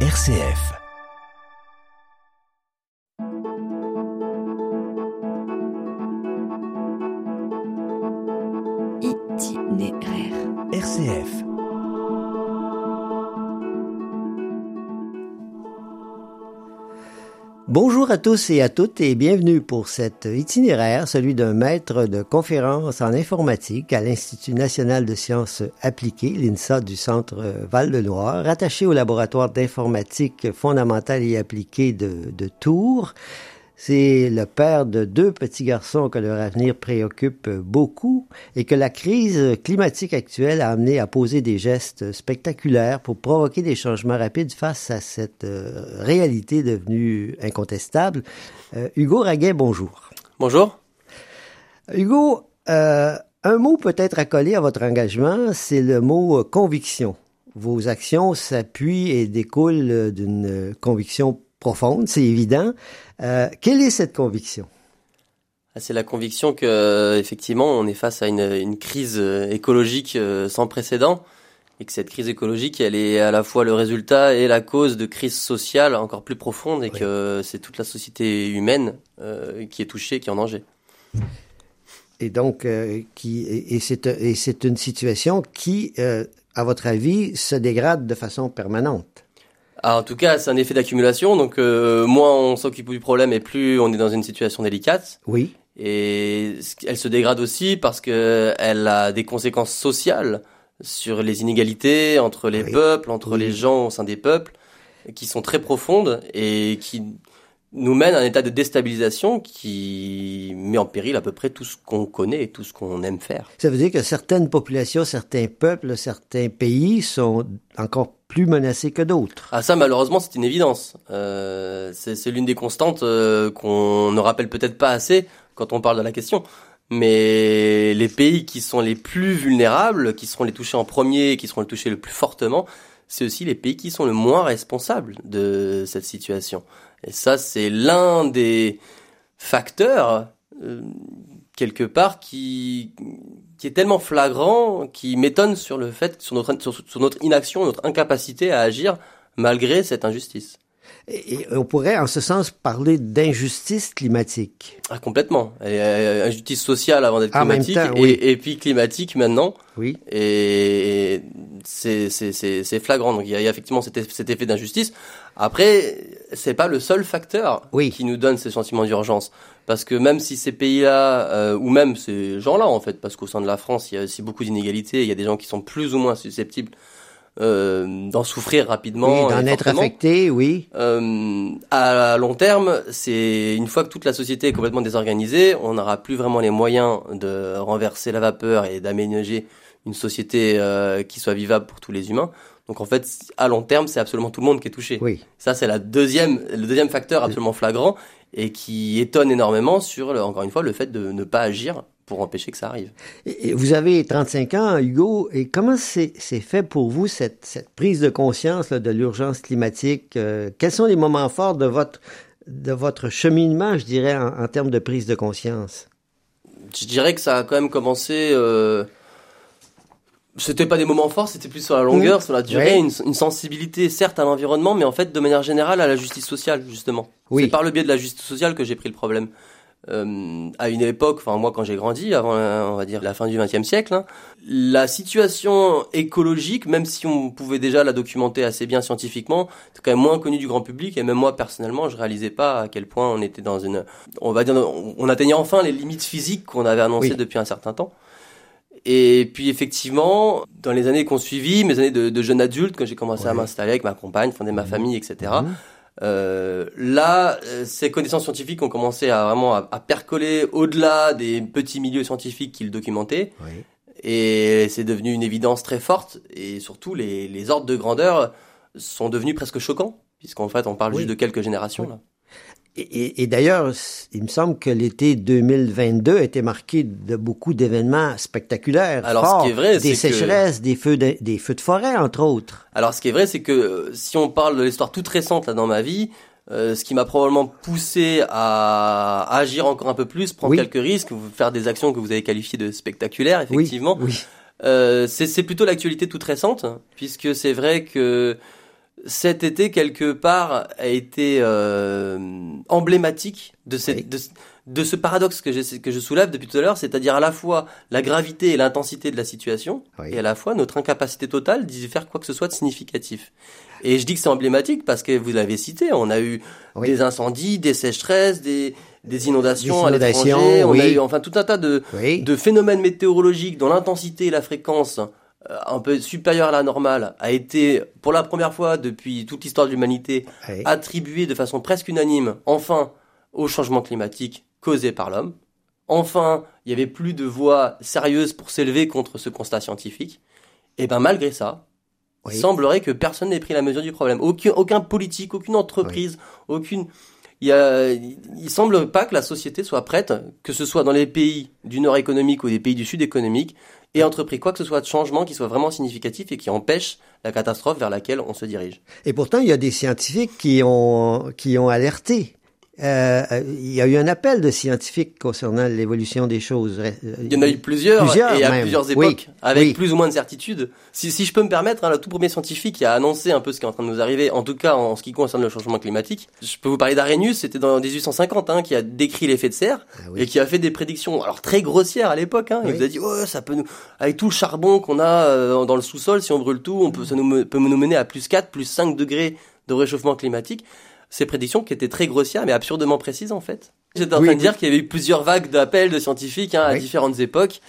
RCF. Bonjour à tous et à toutes et bienvenue pour cet itinéraire, celui d'un maître de conférence en informatique à l'Institut national de sciences appliquées, l'INSA du centre Val-de-Loire, rattaché au laboratoire d'informatique fondamentale et appliquée de Tours. C'est le père de deux petits garçons que leur avenir préoccupe beaucoup et que la crise climatique actuelle a amené à poser des gestes spectaculaires pour provoquer des changements rapides face à cette euh, réalité devenue incontestable. Euh, Hugo Raguet, bonjour. Bonjour. Hugo, euh, un mot peut-être accolé à votre engagement, c'est le mot conviction. Vos actions s'appuient et découlent d'une conviction profonde, c'est évident. Euh, quelle est cette conviction? Ah, C'est la conviction que effectivement on est face à une, une crise euh, écologique euh, sans précédent et que cette crise écologique elle est à la fois le résultat et la cause de crises sociales encore plus profondes et oui. que c'est toute la société humaine euh, qui est touchée, qui est en danger. Et donc, euh, qui et c'est et c'est une situation qui, euh, à votre avis, se dégrade de façon permanente? Ah, en tout cas, c'est un effet d'accumulation. Donc, euh, moins on s'occupe du problème et plus on est dans une situation délicate. Oui. Et elle se dégrade aussi parce que elle a des conséquences sociales sur les inégalités entre les oui. peuples, entre oui. les gens au sein des peuples, qui sont très profondes et qui nous mènent à un état de déstabilisation qui met en péril à peu près tout ce qu'on connaît et tout ce qu'on aime faire. Ça veut dire que certaines populations, certains peuples, certains pays sont encore plus menacés que d'autres. Ah ça malheureusement c'est une évidence. Euh, c'est l'une des constantes euh, qu'on ne rappelle peut-être pas assez quand on parle de la question. Mais les pays qui sont les plus vulnérables, qui seront les touchés en premier, qui seront les touchés le plus fortement, c'est aussi les pays qui sont le moins responsables de cette situation. Et ça, c'est l'un des facteurs, euh, quelque part, qui, qui est tellement flagrant, qui m'étonne sur le fait, sur notre, sur, sur notre inaction, notre incapacité à agir malgré cette injustice. Et, on pourrait, en ce sens, parler d'injustice climatique. Ah, complètement. Et, euh, injustice sociale avant d'être climatique, temps, oui. et, et, puis climatique maintenant. Oui. Et c'est c'est flagrant. Donc il y a, il y a effectivement cet, cet effet d'injustice. Après, c'est pas le seul facteur oui. qui nous donne ces sentiments d'urgence. Parce que même si ces pays-là, euh, ou même ces gens-là en fait, parce qu'au sein de la France, il y a aussi beaucoup d'inégalités, il y a des gens qui sont plus ou moins susceptibles euh, d'en souffrir rapidement. Oui, d'en être affecté, oui. Euh, à long terme, c'est une fois que toute la société est complètement désorganisée, on n'aura plus vraiment les moyens de renverser la vapeur et d'aménager une société euh, qui soit vivable pour tous les humains. Donc en fait, à long terme, c'est absolument tout le monde qui est touché. Oui. Ça, c'est la deuxième, le deuxième facteur absolument flagrant et qui étonne énormément sur, encore une fois, le fait de ne pas agir pour empêcher que ça arrive. Et vous avez 35 ans, Hugo, et comment c'est fait pour vous cette, cette, prise de conscience là, de l'urgence climatique? Euh, Quels sont les moments forts de votre, de votre cheminement, je dirais, en, en, termes de prise de conscience? Je dirais que ça a quand même commencé... Euh c'était pas des moments forts, c'était plus sur la longueur, mmh. sur la durée, une, une, sensibilité certes à l'environnement, mais en fait de manière générale à la justice sociale justement. Oui. C'est par le biais de la justice sociale que j'ai pris le problème. Euh, à une époque, enfin moi quand j'ai grandi, avant on va dire la fin du XXe siècle, hein, la situation écologique, même si on pouvait déjà la documenter assez bien scientifiquement, c'est quand même moins connu du grand public et même moi personnellement, je réalisais pas à quel point on était dans une, on va dire, on atteignait enfin les limites physiques qu'on avait annoncées oui. depuis un certain temps. Et puis effectivement, dans les années qu'on suivit, mes années de, de jeune adulte, quand j'ai commencé ouais. à m'installer avec ma compagne, fonder ma famille, etc. Mmh. Euh, là, ces connaissances scientifiques ont commencé à vraiment à, à percoler au-delà des petits milieux scientifiques qu'ils documentaient. Oui. Et c'est devenu une évidence très forte. Et surtout, les, les ordres de grandeur sont devenus presque choquants, puisqu'en fait, on parle oui. juste de quelques générations. Oui. Là. Et, et d'ailleurs, il me semble que l'été 2022 a été marqué de beaucoup d'événements spectaculaires. Alors, forts, ce qui est vrai, des sécheresses, que... des feux de, des feux de forêt, entre autres. Alors, ce qui est vrai, c'est que euh, si on parle de l'histoire toute récente là dans ma vie, euh, ce qui m'a probablement poussé à, à, agir encore un peu plus, prendre oui. quelques risques, faire des actions que vous avez qualifiées de spectaculaires, effectivement. Oui, oui. Euh, c'est plutôt l'actualité toute récente, puisque c'est vrai que cet été quelque part a été euh, emblématique de cette Oui. de, de ce paradoxe que je que je soulève depuis tout à l'heure, c'est-à-dire à la fois la gravité et l'intensité de la situation Oui. et à la fois notre incapacité totale d'y faire quoi que ce soit de significatif. Et je dis que c'est emblématique parce que vous l'avez cité, on a eu Oui. des incendies, des sécheresses, des des inondations, Des à l'étranger, on a eu enfin tout un tas de phénomènes météorologiques dont l'intensité et la fréquence un peu supérieure à la normale a été pour la première fois depuis toute l'histoire de l'humanité Oui. attribuée de façon presque unanime enfin au changement climatique causé par l'homme. Enfin, il y avait plus de voix sérieuses pour s'élever contre ce constat scientifique. Et ben malgré ça, Oui. il semblerait que personne n'ait pris la mesure du problème. Aucun, aucun politique, aucune entreprise, aucune. Il, a, il semble pas que la société soit prête, que ce soit dans les pays du nord économique ou des pays du sud économique, et entrepris quoi que ce soit de changement qui soit vraiment significatif et qui empêche la catastrophe vers laquelle on se dirige. Et pourtant, il y a des scientifiques qui ont, qui ont alerté. Euh, euh, il y a eu un appel de scientifiques concernant l'évolution des choses. Euh, Il y en a eu plusieurs, Plusieurs, et à même. plusieurs Oui, époques, avec oui. plus ou moins de certitude. Si, si je peux me permettre, hein, le tout premier scientifique qui a annoncé un peu ce qui est en train de nous arriver, en tout cas en ce qui concerne le changement climatique, je peux vous parler d'Arrhenius, c'était dans 1850, hein, qui a décrit l'effet de serre Ah oui. et qui a fait des prédictions, alors très grossières à l'époque. Hein, Il vous a dit, oh, ça peut nous, avec tout le charbon qu'on a euh, dans le sous-sol, si on brûle tout, on peut, ça nous, peut nous mener à plus 4, plus 5 degrés de réchauffement climatique. Ces prédictions qui étaient très grossières, mais absurdement précises en fait. J'étais en Oui, train de dire qu'il y avait eu plusieurs vagues d'appels de scientifiques hein, à Oui. différentes époques.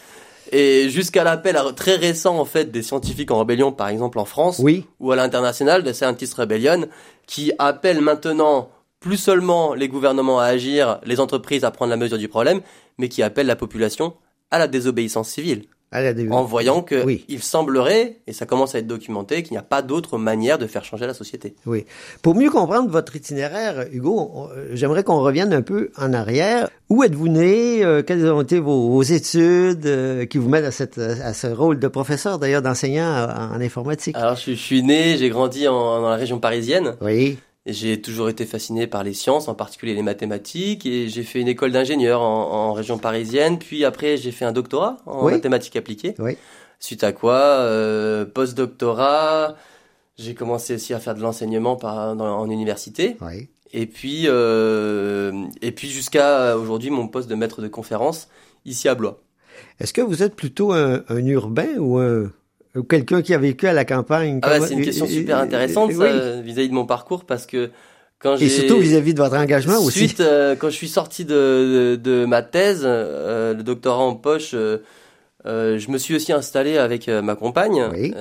Et jusqu'à l'appel très récent en fait des scientifiques en rébellion, par exemple en France, Oui, ou à l'international de Scientist Rebellion, qui appellent maintenant plus seulement les gouvernements à agir, les entreprises à prendre la mesure du problème, mais qui appellent la population à la désobéissance civile, à la début. en voyant que Oui. il semblerait, et ça commence à être documenté, qu'il n'y a pas d'autre manière de faire changer la société. Oui. Pour mieux comprendre votre itinéraire, Hugo, euh, j'aimerais qu'on revienne un peu en arrière. Où êtes-vous né? Euh, quelles ont été vos, vos études euh, qui vous mènent à, cette, à ce rôle de professeur, d'ailleurs d'enseignant en, en informatique? Alors je, suis- je suis né, j'ai grandi en- dans la région parisienne, Oui, J'ai toujours été fasciné par les sciences, en particulier les mathématiques, et j'ai fait une école d'ingénieur en, en région parisienne. Puis après, j'ai fait un doctorat en Oui. mathématiques appliquées. oui. Suite à quoi, euh, post-doctorat, j'ai commencé aussi à faire de l'enseignement en université. Oui. Et puis, euh, et puis jusqu'à aujourd'hui, mon poste de maître de conférence ici à Blois. Est-ce que vous êtes plutôt un, un urbain ou un ou quelqu'un qui a vécu à la campagne? Ah bah, c'est une question super intéressante oui. vis-à-vis de mon parcours parce que quand j'ai Et surtout vis-à-vis de votre engagement aussi. Suite, euh, quand je suis sorti de, de, de ma thèse, euh, le doctorat en poche, euh, euh, je me suis aussi installé avec ma compagne. Oui.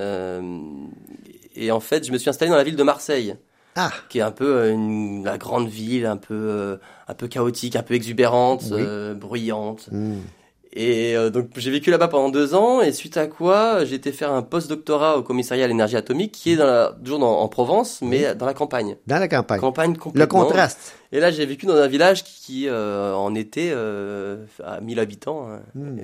Et en fait, je me suis installé dans la ville de Marseille, Ah, qui est un peu une, la grande ville, un peu, un peu chaotique, un peu exubérante, Oui. bruyante. hmm. Et euh, donc j'ai vécu là-bas pendant deux ans et suite à quoi j'ai été faire un post-doctorat au commissariat à l'énergie atomique qui est dans la, toujours dans- en Provence mais dans la campagne. dans la campagne. Campagne Le complètement. contraste. Et là, j'ai vécu dans un village qui, qui, euh, en été, euh, à 1000 habitants. hein. Hmm.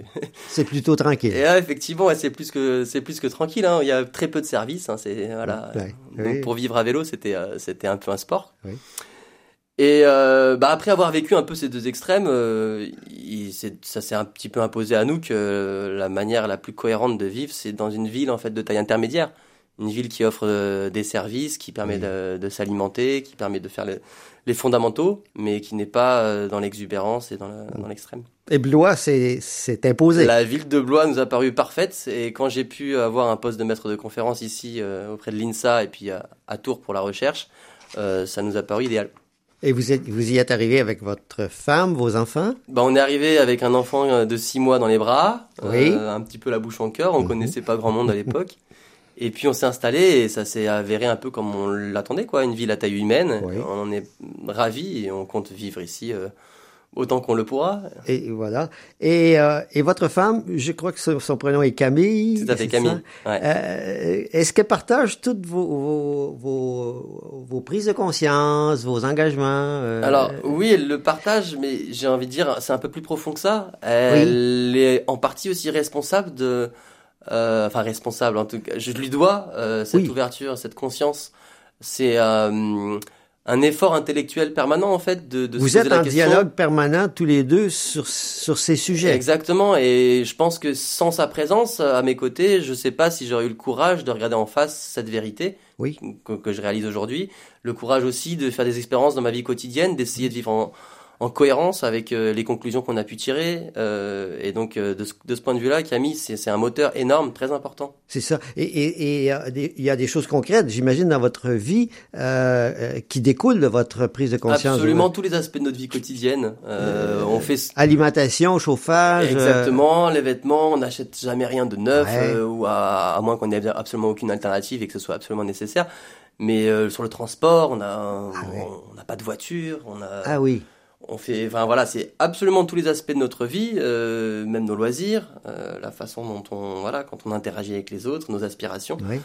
C'est plutôt tranquille. Et là, effectivement, ouais, c'est plus que c'est plus que tranquille. Hein. Il y a très peu de services. Hein. C'est voilà. Ouais. Donc, Oui. pour vivre à vélo, c'était euh, c'était un peu un sport. Oui. Et euh, bah, après avoir vécu un peu ces deux extrêmes, euh, il- c'est- ça s'est un petit peu imposé à nous que la manière la plus cohérente de vivre, c'est dans une ville en fait de taille intermédiaire, une ville qui offre euh, des services, qui permet Oui. de, de s'alimenter, qui permet de faire le- les fondamentaux, mais qui n'est pas euh, dans l'exubérance et dans le- dans l'extrême. Et Blois s'est imposé. La ville de Blois nous a paru parfaite et quand j'ai pu avoir un poste de maître de conférence ici euh, auprès de l'INSA et puis à, à Tours pour la recherche, euh, ça nous a paru idéal. Et vous, êtes, vous y êtes arrivé avec votre femme, vos enfants. Bah, on est arrivé avec un enfant euh, de 6 mois dans les bras, Oui. euh, un petit peu la bouche en cœur, on Mhm. connaissait pas grand monde à l'époque. Et puis on s'est installé et ça s'est avéré un peu comme on l'attendait, quoi, une ville à taille humaine. Oui. On en est ravis et on compte vivre ici euh, autant qu'on le pourra. Et voilà. Et, euh, et votre femme, je crois que son, son prénom est Camille. Tout à fait, Camille. Ouais. Euh, Est-ce qu'elle partage toutes vos, vos, vos, vos prises de conscience, vos engagements? euh, Alors oui, elle le partage, mais j'ai envie de dire, c'est un peu plus profond que ça. Elle est en partie aussi responsable de, euh, enfin responsable en tout cas. Je lui dois euh, cette Oui. ouverture, cette conscience. C'est euh, un effort intellectuel permanent en fait de, de Vous se poser êtes la en question. dialogue permanent tous les deux sur, sur ces sujets. Exactement, et je pense que sans sa présence à mes côtés, je sais pas si j'aurais eu le courage de regarder en face cette vérité Oui. que, que je réalise aujourd'hui, le courage aussi de faire des expériences dans ma vie quotidienne, d'essayer de vivre en, en cohérence avec euh, les conclusions qu'on a pu tirer, euh, et donc euh, de, ce, de ce point de vue-là, Camille, c'est un moteur énorme, très important. C'est ça. Et, il y a des- choses concrètes, j'imagine, dans votre vie euh, qui découlent de votre prise de conscience. Absolument tous les aspects de notre vie quotidienne. Euh, on fait Alimentation, chauffage. Exactement, les vêtements, on n'achète jamais rien de neuf, Ouais. ou à, à moins qu'on ait absolument aucune alternative et que ce soit absolument nécessaire. Mais sur le transport, on a, ouais. on n'a pas de voiture, on a, Ah oui. On fait, enfin voilà, c'est absolument tous les aspects de notre vie, euh, même nos loisirs, euh, la façon dont on, voilà, quand on interagit avec les autres, nos aspirations. oui.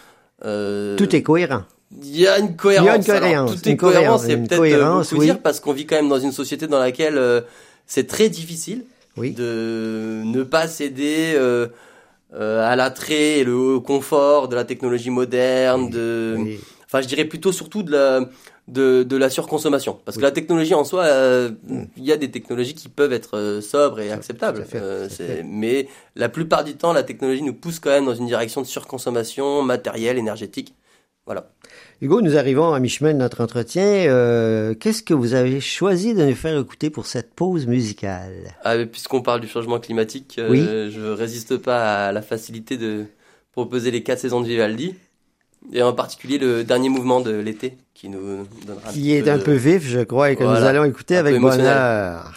Euh, Tout est cohérent. il y a une cohérence. Il y a une cohérence, Alors, tout une est cohérent, c'est peut-être beaucoup oui. dire parce qu'on vit quand même dans une société dans laquelle c'est très difficile Oui. de ne pas céder à l'attrait et le confort de la technologie moderne, de, enfin je dirais plutôt surtout de la de, de la surconsommation parce que la technologie en soi euh, il y a des technologies qui peuvent être euh, sobres et acceptables fait, Euh, fait. mais la plupart du temps la technologie nous pousse quand même dans une direction de surconsommation matérielle énergétique voilà Hugo, nous arrivons à mi-chemin de notre entretien. Qu'est-ce que vous avez choisi de nous faire écouter pour cette pause musicale? Ah, puisqu'on parle du changement climatique, Oui. je résiste pas à la facilité de proposer les quatre saisons de Vivaldi, et en particulier le dernier mouvement de l'été, qui nous donnera Qui est un de- peu vif, je crois, et que nous allons écouter avec bonheur.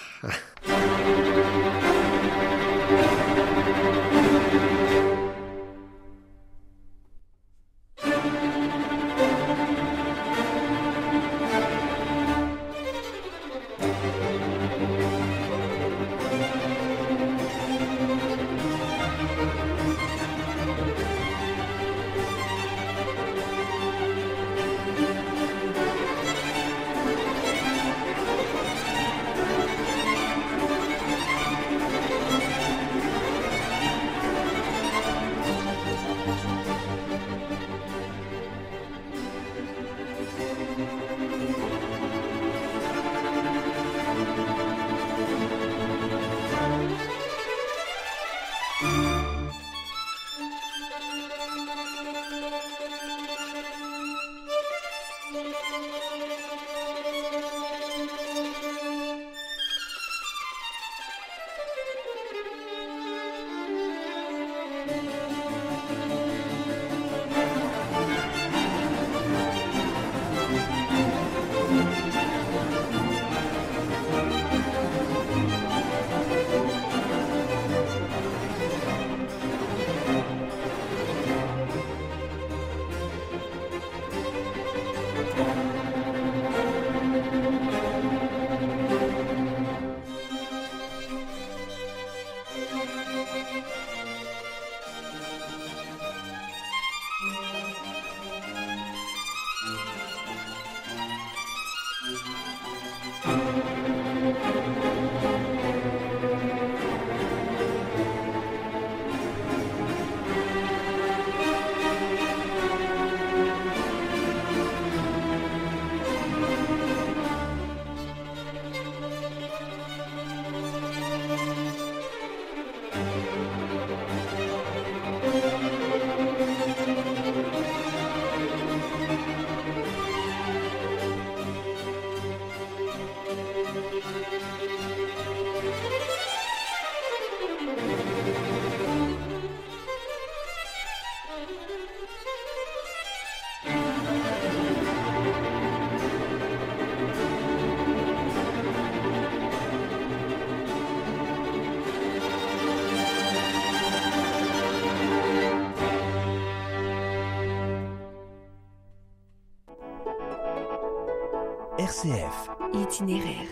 RCF. Itinéraire.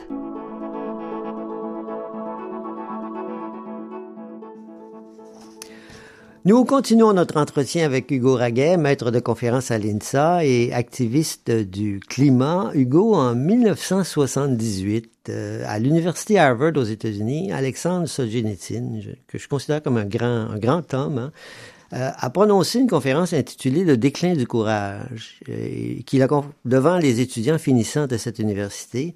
Nous continuons notre entretien avec Hugo Raguet, maître de conférence à l'INSA et activiste du climat. Hugo, en 1978, euh, à l'université Harvard aux États-Unis, Alexandre Solzhenitsyn, que je considère comme un grand, un grand homme, hein, euh, a prononcé une conférence intitulée Le déclin du courage, euh, qu'il a devant les étudiants finissants de cette université.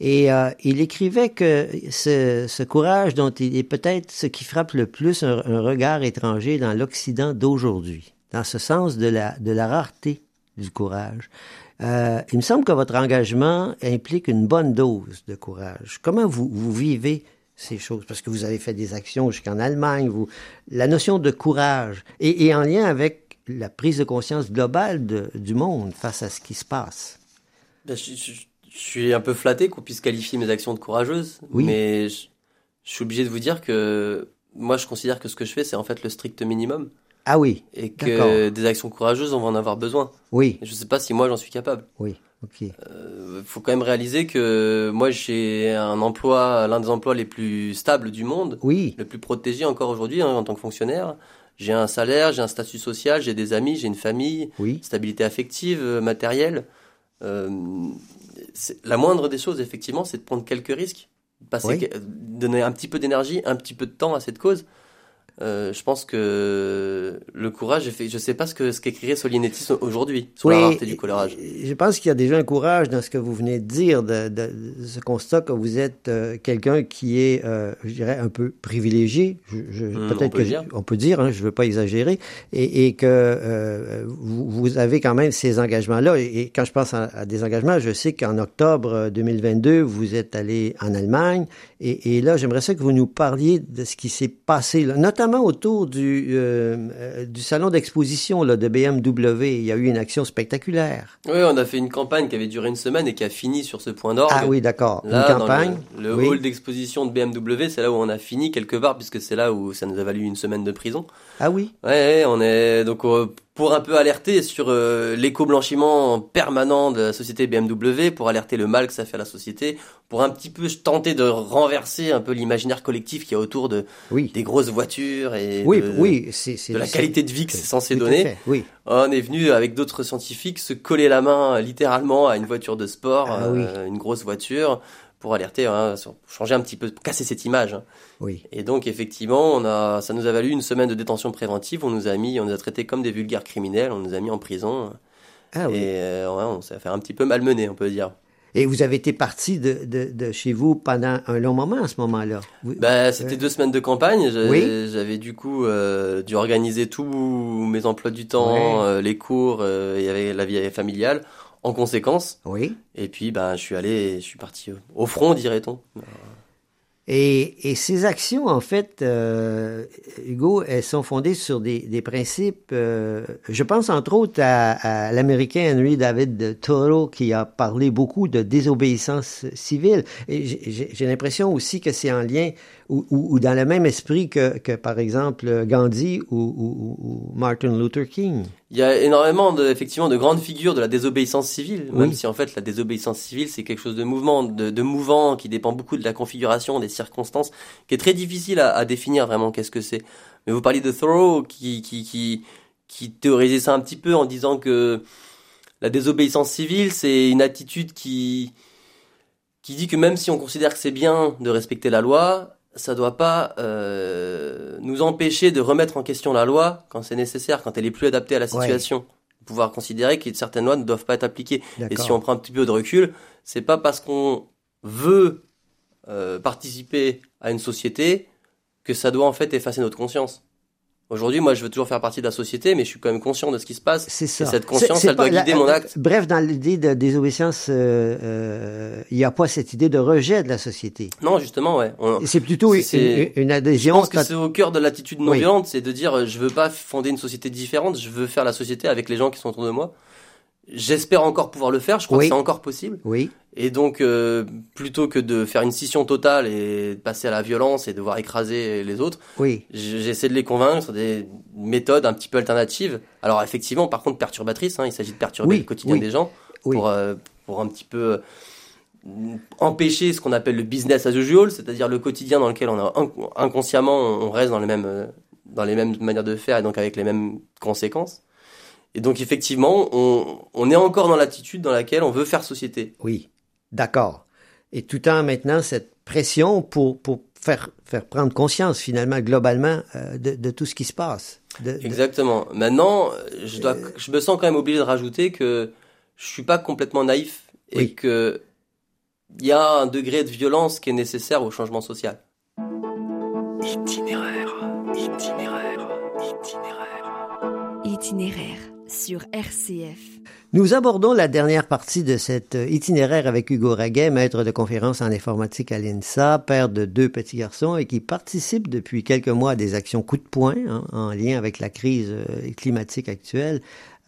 Et euh, il écrivait que ce, courage dont il est peut-être ce qui frappe le plus un, regard étranger dans l'Occident d'aujourd'hui, dans ce sens de la, rareté du courage. Il me semble que votre engagement implique une bonne dose de courage. Comment vous vivez ces choses parce que vous avez fait des actions jusqu'en Allemagne. Vous, la notion de courage et, et, en lien avec la prise de conscience globale de, du monde face à ce qui se passe. Ben, je, je, je, suis un peu flatté qu'on puisse qualifier mes actions de courageuses, oui. mais je, je, suis obligé de vous dire que moi je considère que ce que je fais c'est en fait le strict minimum. Ah oui. Et que des actions courageuses on va en avoir besoin. Oui. Et je sais pas si moi j'en suis capable. Oui. Il euh, faut quand même réaliser que moi j'ai un emploi, l'un des emplois les plus stables du monde, oui. le plus protégé encore aujourd'hui hein, en tant que fonctionnaire. J'ai un salaire, j'ai un statut social, j'ai des amis, j'ai une famille, oui. stabilité affective, euh, matérielle. Euh, la moindre des choses, effectivement, c'est de prendre quelques risques, passer, oui. donner un petit peu d'énergie, un petit peu de temps à cette cause. Euh, je pense que le courage, je sais pas ce que ce qu'écrirait Solinetti aujourd'hui sur oui, la rareté du colorage. Je pense qu'il y a déjà un courage dans ce que vous venez de dire, de, de, de ce constat que vous êtes euh, quelqu'un qui est, euh, je dirais, un peu privilégié. Mmh, Peut-être que dire. on peut dire, hein, je veux pas exagérer, et, et que vous, vous, avez quand même ces engagements-là. Et, et, quand je pense à, à des engagements, je sais qu'en octobre 2022, vous êtes allé en Allemagne, et, et là, j'aimerais ça que vous nous parliez de ce qui s'est passé, là, notamment autour du, euh, du salon d'exposition de BMW. Il y a eu une action spectaculaire. Oui, on a fait une campagne qui avait duré une semaine et qui a fini sur ce point d'orgue. Ah oui, d'accord. Une campagne. Le, le oui. hall d'exposition de BMW, c'est là où on a fini quelque part, puisque c'est là où ça nous a valu une semaine de prison. Ah oui. Ouais, on est donc euh, pour un peu alerter sur euh, l'éco-blanchiment permanent de la société BMW, pour alerter le mal que ça fait à la société, pour un petit peu tenter de renverser un peu l'imaginaire collectif qu'il y a autour de oui. des grosses voitures et oui, de, oui, c'est, de la qualité de vie que c'est censé donner. Oui. On est venu avec d'autres scientifiques se coller la main littéralement à une voiture de sport, ah, euh, une grosse voiture pour alerter, hein, changer un petit peu, casser cette image. Hein. Oui. Et donc effectivement, on a, ça nous a valu une semaine de détention préventive. On nous a mis, on nous a traités comme des vulgaires criminels. On nous a mis en prison. Ah, oui. Et euh, ouais, on s'est fait un petit peu malmené, on peut dire. Et vous avez été parti de, de, de, chez vous pendant un long moment à ce moment-là? Bah, c'était euh... deux semaines de campagne. J'avais, oui. du coup euh, dû organiser tous mes emplois du temps, euh, les cours, il y avait la vie familiale en conséquence. Oui. Et puis, ben, je suis allé, je suis parti au front, dirait-on. Et, et, ces actions, en fait, euh, Hugo, elles sont fondées sur des, des principes. Euh, je pense entre autres à, à l'Américain Henry David Thoreau qui a parlé beaucoup de désobéissance civile. Et j'ai l'impression aussi que c'est en lien ou, ou, ou, dans le même esprit que, que par exemple Gandhi ou, ou, Martin Luther King. Il y a énormément de, effectivement de grandes figures de la désobéissance civile, même oui. si en fait la désobéissance civile c'est quelque chose de mouvement, de, de, mouvant, qui dépend beaucoup de la configuration, des circonstances, qui est très difficile à, à définir vraiment qu'est-ce que c'est. Mais vous parliez de Thoreau qui, qui, qui, qui théorisait ça un petit peu en disant que la désobéissance civile c'est une attitude qui, qui dit que même si on considère que c'est bien de respecter la loi, ça doit pas euh, nous empêcher de remettre en question la loi quand c'est nécessaire, quand elle est plus adaptée à la situation. Ouais. Pouvoir considérer que certaines lois ne doivent pas être appliquées. Et si on prend un petit peu de recul, c'est pas parce qu'on veut euh, participer à une société que ça doit en fait effacer notre conscience. Aujourd'hui, moi, je veux toujours faire partie de la société, mais je suis quand même conscient de ce qui se passe. C'est ça. Et cette conscience, c est, c est elle doit guider la, mon acte. Bref, dans l'idée de désobéissance, euh, euh, il n'y a pas cette idée de rejet de la société. Non, justement, ouais. C'est plutôt une, une, adhésion. Je pense que c'est au cœur de l'attitude non oui. violente, c'est de dire, je veux pas fonder une société différente, je veux faire la société avec les gens qui sont autour de moi. J'espère encore pouvoir le faire, je crois oui. que c'est encore possible. Oui. Et donc, euh, plutôt que de faire une scission totale et de passer à la violence et de devoir écraser les autres, oui. j'essaie de les convaincre sur des méthodes un petit peu alternatives. Alors, effectivement, par contre, perturbatrices. Hein, il s'agit de perturber oui. le quotidien oui. des gens pour, euh, pour un petit peu euh, empêcher ce qu'on appelle le business as usual, c'est-à-dire le quotidien dans lequel on a inconsciemment on reste dans les mêmes euh, dans les mêmes manières de faire et donc avec les mêmes conséquences. Et donc effectivement, on, on est encore dans l'attitude dans laquelle on veut faire société. Oui, d'accord. Et tout en maintenant cette pression pour, pour faire, faire prendre conscience finalement globalement euh, de, de, tout ce qui se passe. De, Exactement. Maintenant, je, dois, je me sens quand même obligé de rajouter que je suis pas complètement naïf et Oui. que il y a un degré de violence qui est nécessaire au changement social. Itinéraire, itinéraire, itinéraire. Itinéraire Nous abordons la dernière partie de cet euh, itinéraire avec Hugo Raguet, maître de conférence en informatique à l'INSA, père de deux petits garçons et qui participe depuis quelques mois à des actions coup de poing hein, en lien avec la crise euh, climatique actuelle.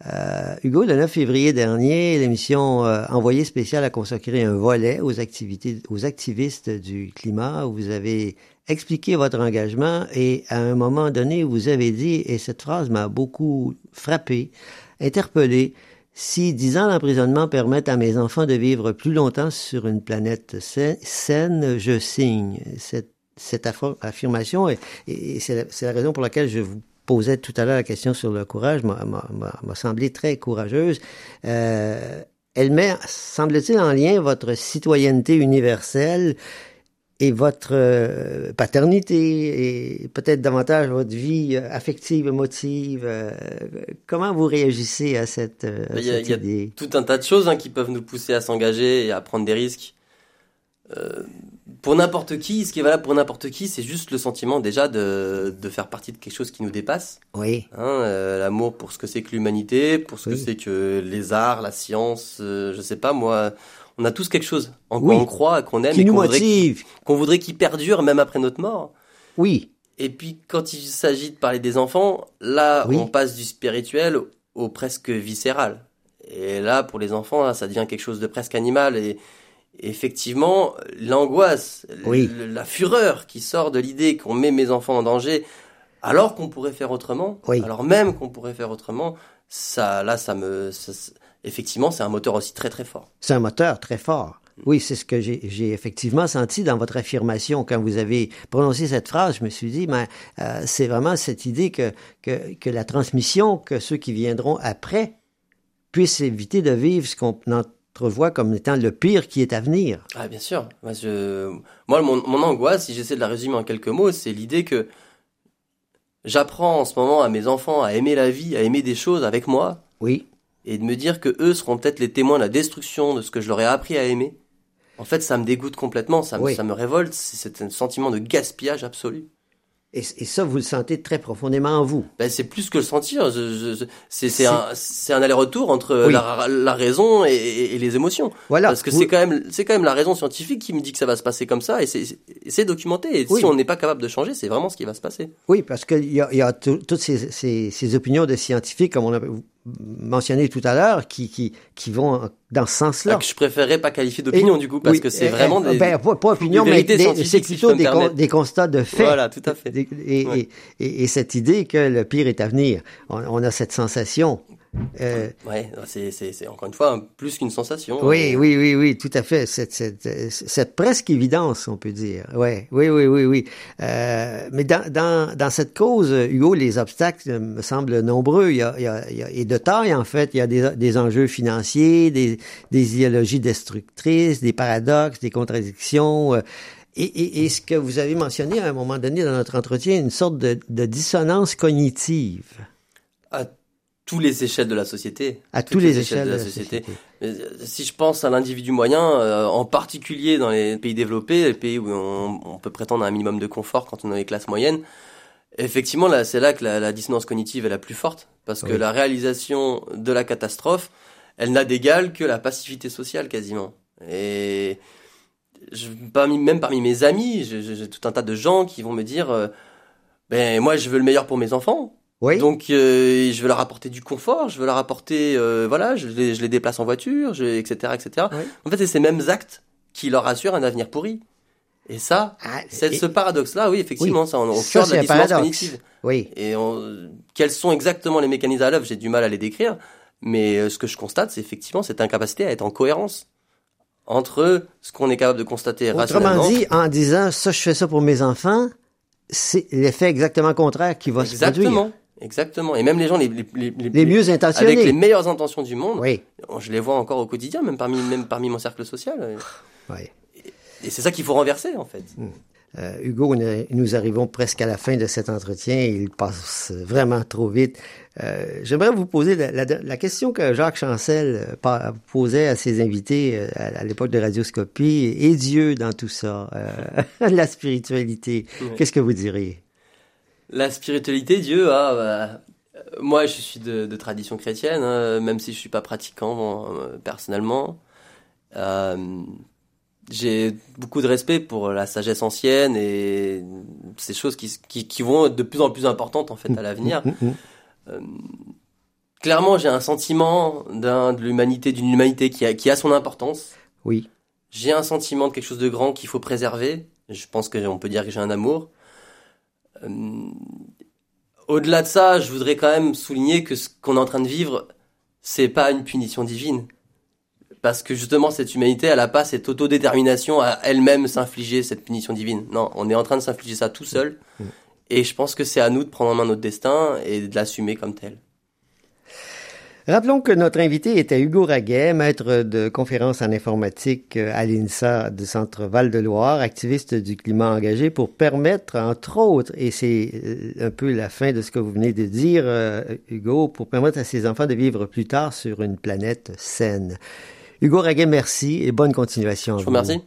Euh, Hugo, le 9 février dernier, l'émission euh, Envoyé spécial a consacré un volet aux activités, aux activistes du climat. Où vous avez expliqué votre engagement et à un moment donné, vous avez dit, et cette phrase m'a beaucoup frappé, interpellé, si dix ans d'emprisonnement permettent à mes enfants de vivre plus longtemps sur une planète saine, je signe. Cette, cette affir- affirmation, et, c'est la, raison pour laquelle je vous posais tout à l'heure la question sur le courage, m'a semblé très courageuse. Euh, elle met, semble-t-il, en lien votre citoyenneté universelle et votre euh, paternité et peut-être davantage votre vie euh, affective, émotive. euh, comment vous réagissez à cette, à Il y a- cette il y a idée? tout un tas de choses hein, qui peuvent nous pousser à s'engager et à prendre des risques. Euh, pour n'importe qui, ce qui est valable pour n'importe qui, c'est juste le sentiment déjà de, de faire partie de quelque chose qui nous dépasse. Oui, Hein, euh, L'amour pour ce que c'est que l'humanité, pour ce Oui. que c'est que les arts, la science, euh, je sais pas moi. On a tous quelque chose en quoi Oui. on croit, qu'on aime qui et qu'on voudrait, qu'on voudrait qu'il perdure même après notre mort. Oui, Et puis quand il s'agit de parler des enfants, là Oui. on passe du spirituel au presque viscéral. Et là pour les enfants, là, ça devient quelque chose de presque animal. Et effectivement, l'angoisse, Oui. la fureur qui sort de l'idée qu'on met mes enfants en danger, alors qu'on pourrait faire autrement, Oui. alors même qu'on pourrait faire autrement, ça, là, ça me, ça- effectivement, c'est un moteur aussi très très fort. c'est un moteur très fort. Oui, c'est ce que j'ai j'ai effectivement senti dans votre affirmation quand vous avez prononcé cette phrase. Je me suis dit, mais euh, c'est vraiment cette idée que, que que la transmission, que ceux qui viendront après puissent éviter de vivre ce qu'on entrevoit comme étant le pire qui est à venir. Ah, bien sûr. Moi, je... Moi mon, mon angoisse, si j'essaie de la résumer en quelques mots, c'est l'idée que j'apprends en ce moment à mes enfants à aimer la vie, à aimer des choses avec moi, Oui, et de me dire que eux seront peut-être les témoins de la destruction de ce que je leur ai appris à aimer. En fait, ça me dégoûte complètement, ça me, Oui. ça me révolte, c'est c'est un sentiment de gaspillage absolu. Et, et ça, vous le sentez très profondément en vous. Ben, c'est plus que le sentir, c'est un, aller-retour entre Oui. la, la raison et, les émotions. Voilà. Parce que Vous- c'est quand même c'est quand même la raison scientifique qui me dit que ça va se passer comme ça et c'est documenté. Et Oui. si on n'est pas capable de changer, c'est vraiment ce qui va se passer. Oui, parce qu'il y a, y a tout- toutes ces, ces, ces opinions de scientifiques, comme on a mentionné tout à l'heure, qui, qui, qui vont dans ce sens-là. Ah, que je préférerais pas qualifier d'opinion du coup parce oui, que c'est vraiment euh, des ben, pas, pas opinion, des mais c'est plutôt des, con- permettre. des constats de fait. Voilà, tout à fait. Des- Et, Ouais. et, et, et cette idée que le pire est à venir. On, on a cette sensation. Euh, Ouais, c'est encore une fois un- plus qu'une sensation. oui, Euh, oui, oui, oui, tout à fait. Cette, cette, cette presque évidence, on peut dire. Ouais, oui, oui, oui, oui. Euh, mais dans, dans, dans cette cause, Hugo, les obstacles me semblent nombreux. Il y a, il y et de taille, en fait. Il y a des, des enjeux financiers, des, des idéologies destructrices, des paradoxes, des contradictions. euh, et, et, et ce que vous avez mentionné à un moment donné dans notre entretien, une sorte de, de dissonance cognitive tous les échelles de la société. à tous les échelles de la société. Mais, euh, Si je pense à l'individu moyen, euh, en particulier dans les pays développés, les pays où on, on peut prétendre à un minimum de confort quand on est les classes moyennes, effectivement, là, c'est là que la, la dissonance cognitive est la plus forte, parce que la réalisation de la catastrophe, elle n'a d'égal que la passivité sociale quasiment. Et je, parmi, même parmi mes amis, j'ai j'ai tout un tas de gens qui vont me dire, euh, ben moi, je veux le meilleur pour mes enfants. Oui, Donc euh, je veux leur apporter du confort, je veux leur apporter, euh, voilà, je les, je les déplace en voiture, je, etc., etc. Oui. En fait, c'est ces mêmes actes qui leur assurent un avenir pourri. Et ça, Ah, c'est ce paradoxe-là, oui, effectivement, ça, on Ça, cœur de la dissonance cognitive. oui. Et on- quels sont exactement les mécanismes à l'œuvre? J'ai du mal à les décrire, mais euh, ce que je constate, c'est effectivement cette incapacité à être en cohérence entre ce qu'on est capable de constater Autrement rationnellement. dit, en disant ça, je fais ça pour mes enfants, c'est l'effet exactement contraire qui va se produire. exactement, exactement. Et même les gens les, les, les, les- mieux intentionnés. avec les meilleures intentions du monde, Oui, je les vois encore au quotidien, même parmi, même parmi mon cercle social. oui. Et c'est ça qu'il faut renverser, en fait. Euh, Hugo, nous arrivons presque à la fin de cet entretien. Il passe vraiment trop vite. Euh, J'aimerais vous poser la, la, question que Jacques Chancel euh, posait à ses invités à, l'époque de Radioscopie. Et Dieu dans tout ça? Euh, la spiritualité. Qu'est-ce que vous diriez? La spiritualité, Dieu, ah, bah, moi je suis de, de tradition chrétienne, hein, même si je suis pas pratiquant personnellement. Euh, j'ai beaucoup de respect pour la sagesse ancienne et ces choses qui, qui, qui vont être de plus en plus importantes en fait à l'avenir. Mm, mm, mm, euh, clairement, j'ai un sentiment d'un de l'humanité, d'une humanité qui a, qui a son importance. Oui. J'ai un sentiment de quelque chose de grand qu'il faut préserver. Je pense que on peut dire que j'ai un amour. Euh, au-delà de ça, je voudrais quand même souligner que ce qu'on est en train de vivre, c'est pas une punition divine parce que justement cette humanité, elle a pas cette autodétermination à elle-même s'infliger cette punition divine. Non, on est en train de s'infliger ça tout seul. Mm. Et je pense que c'est à nous de prendre en main notre destin et de l'assumer comme tel. Rappelons que notre invité était Hugo Raguet, maître de conférences en informatique à l'INSA du Centre Val-de-Loire, activiste du climat engagé pour permettre, entre autres, et c'est euh, un peu la fin de ce que vous venez de dire, euh, Hugo, pour permettre à ses enfants de vivre plus tard sur une planète saine. Hugo Raguet, merci et bonne continuation. Je vous remercie.